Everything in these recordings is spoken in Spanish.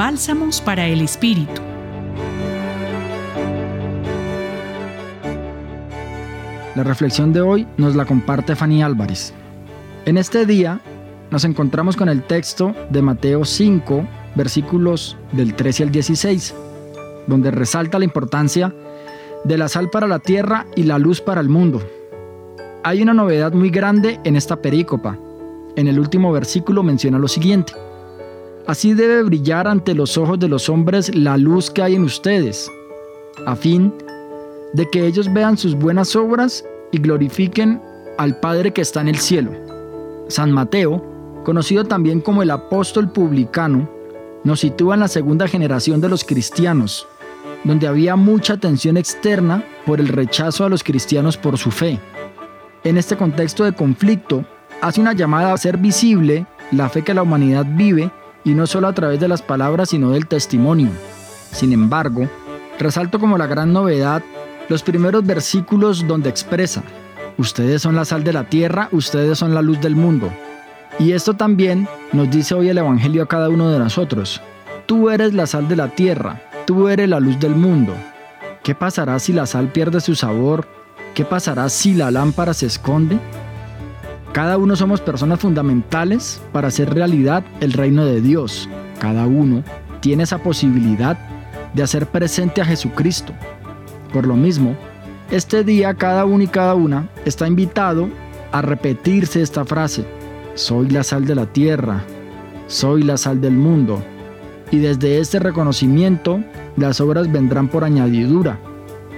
Bálsamos para el Espíritu. La reflexión de hoy nos la comparte Fanny Álvarez. En este día nos encontramos con el texto de Mateo 5, versículos del 13 al 16, donde resalta la importancia de la sal para la tierra y la luz para el mundo. Hay una novedad muy grande en esta perícopa. En el último versículo menciona lo siguiente. Así debe brillar ante los ojos de los hombres la luz que hay en ustedes, a fin de que ellos vean sus buenas obras y glorifiquen al Padre que está en el cielo. San Mateo, conocido también como el apóstol publicano, nos sitúa en la segunda generación de los cristianos, donde había mucha tensión externa por el rechazo a los cristianos por su fe. En este contexto de conflicto, hace una llamada a ser visible la fe que la humanidad vive y no solo a través de las palabras sino del testimonio. Sin embargo, resalto como la gran novedad los primeros versículos donde expresa, ustedes son la sal de la tierra, ustedes son la luz del mundo. Y esto también nos dice hoy el Evangelio a cada uno de nosotros. Tú eres la sal de la tierra, tú eres la luz del mundo. ¿Qué pasará si la sal pierde su sabor? ¿Qué pasará si la lámpara se esconde? Cada uno somos personas fundamentales para hacer realidad el reino de Dios. Cada uno tiene esa posibilidad de hacer presente a Jesucristo. Por lo mismo, este día cada uno y cada una está invitado a repetirse esta frase. Soy la sal de la tierra, soy la sal del mundo. Y desde este reconocimiento, las obras vendrán por añadidura,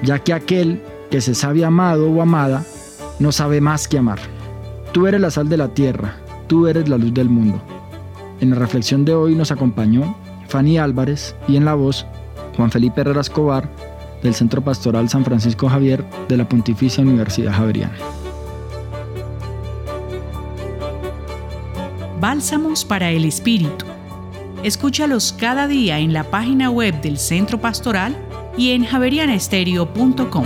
ya que aquel que se sabe amado o amada no sabe más que amar. Tú eres la sal de la tierra, tú eres la luz del mundo. En la reflexión de hoy nos acompañó Fanny Álvarez y en la voz Juan Felipe Herrera Escobar del Centro Pastoral San Francisco Javier de la Pontificia Universidad Javeriana. Bálsamos para el Espíritu. Escúchalos cada día en la página web del Centro Pastoral y en javerianestereo.com.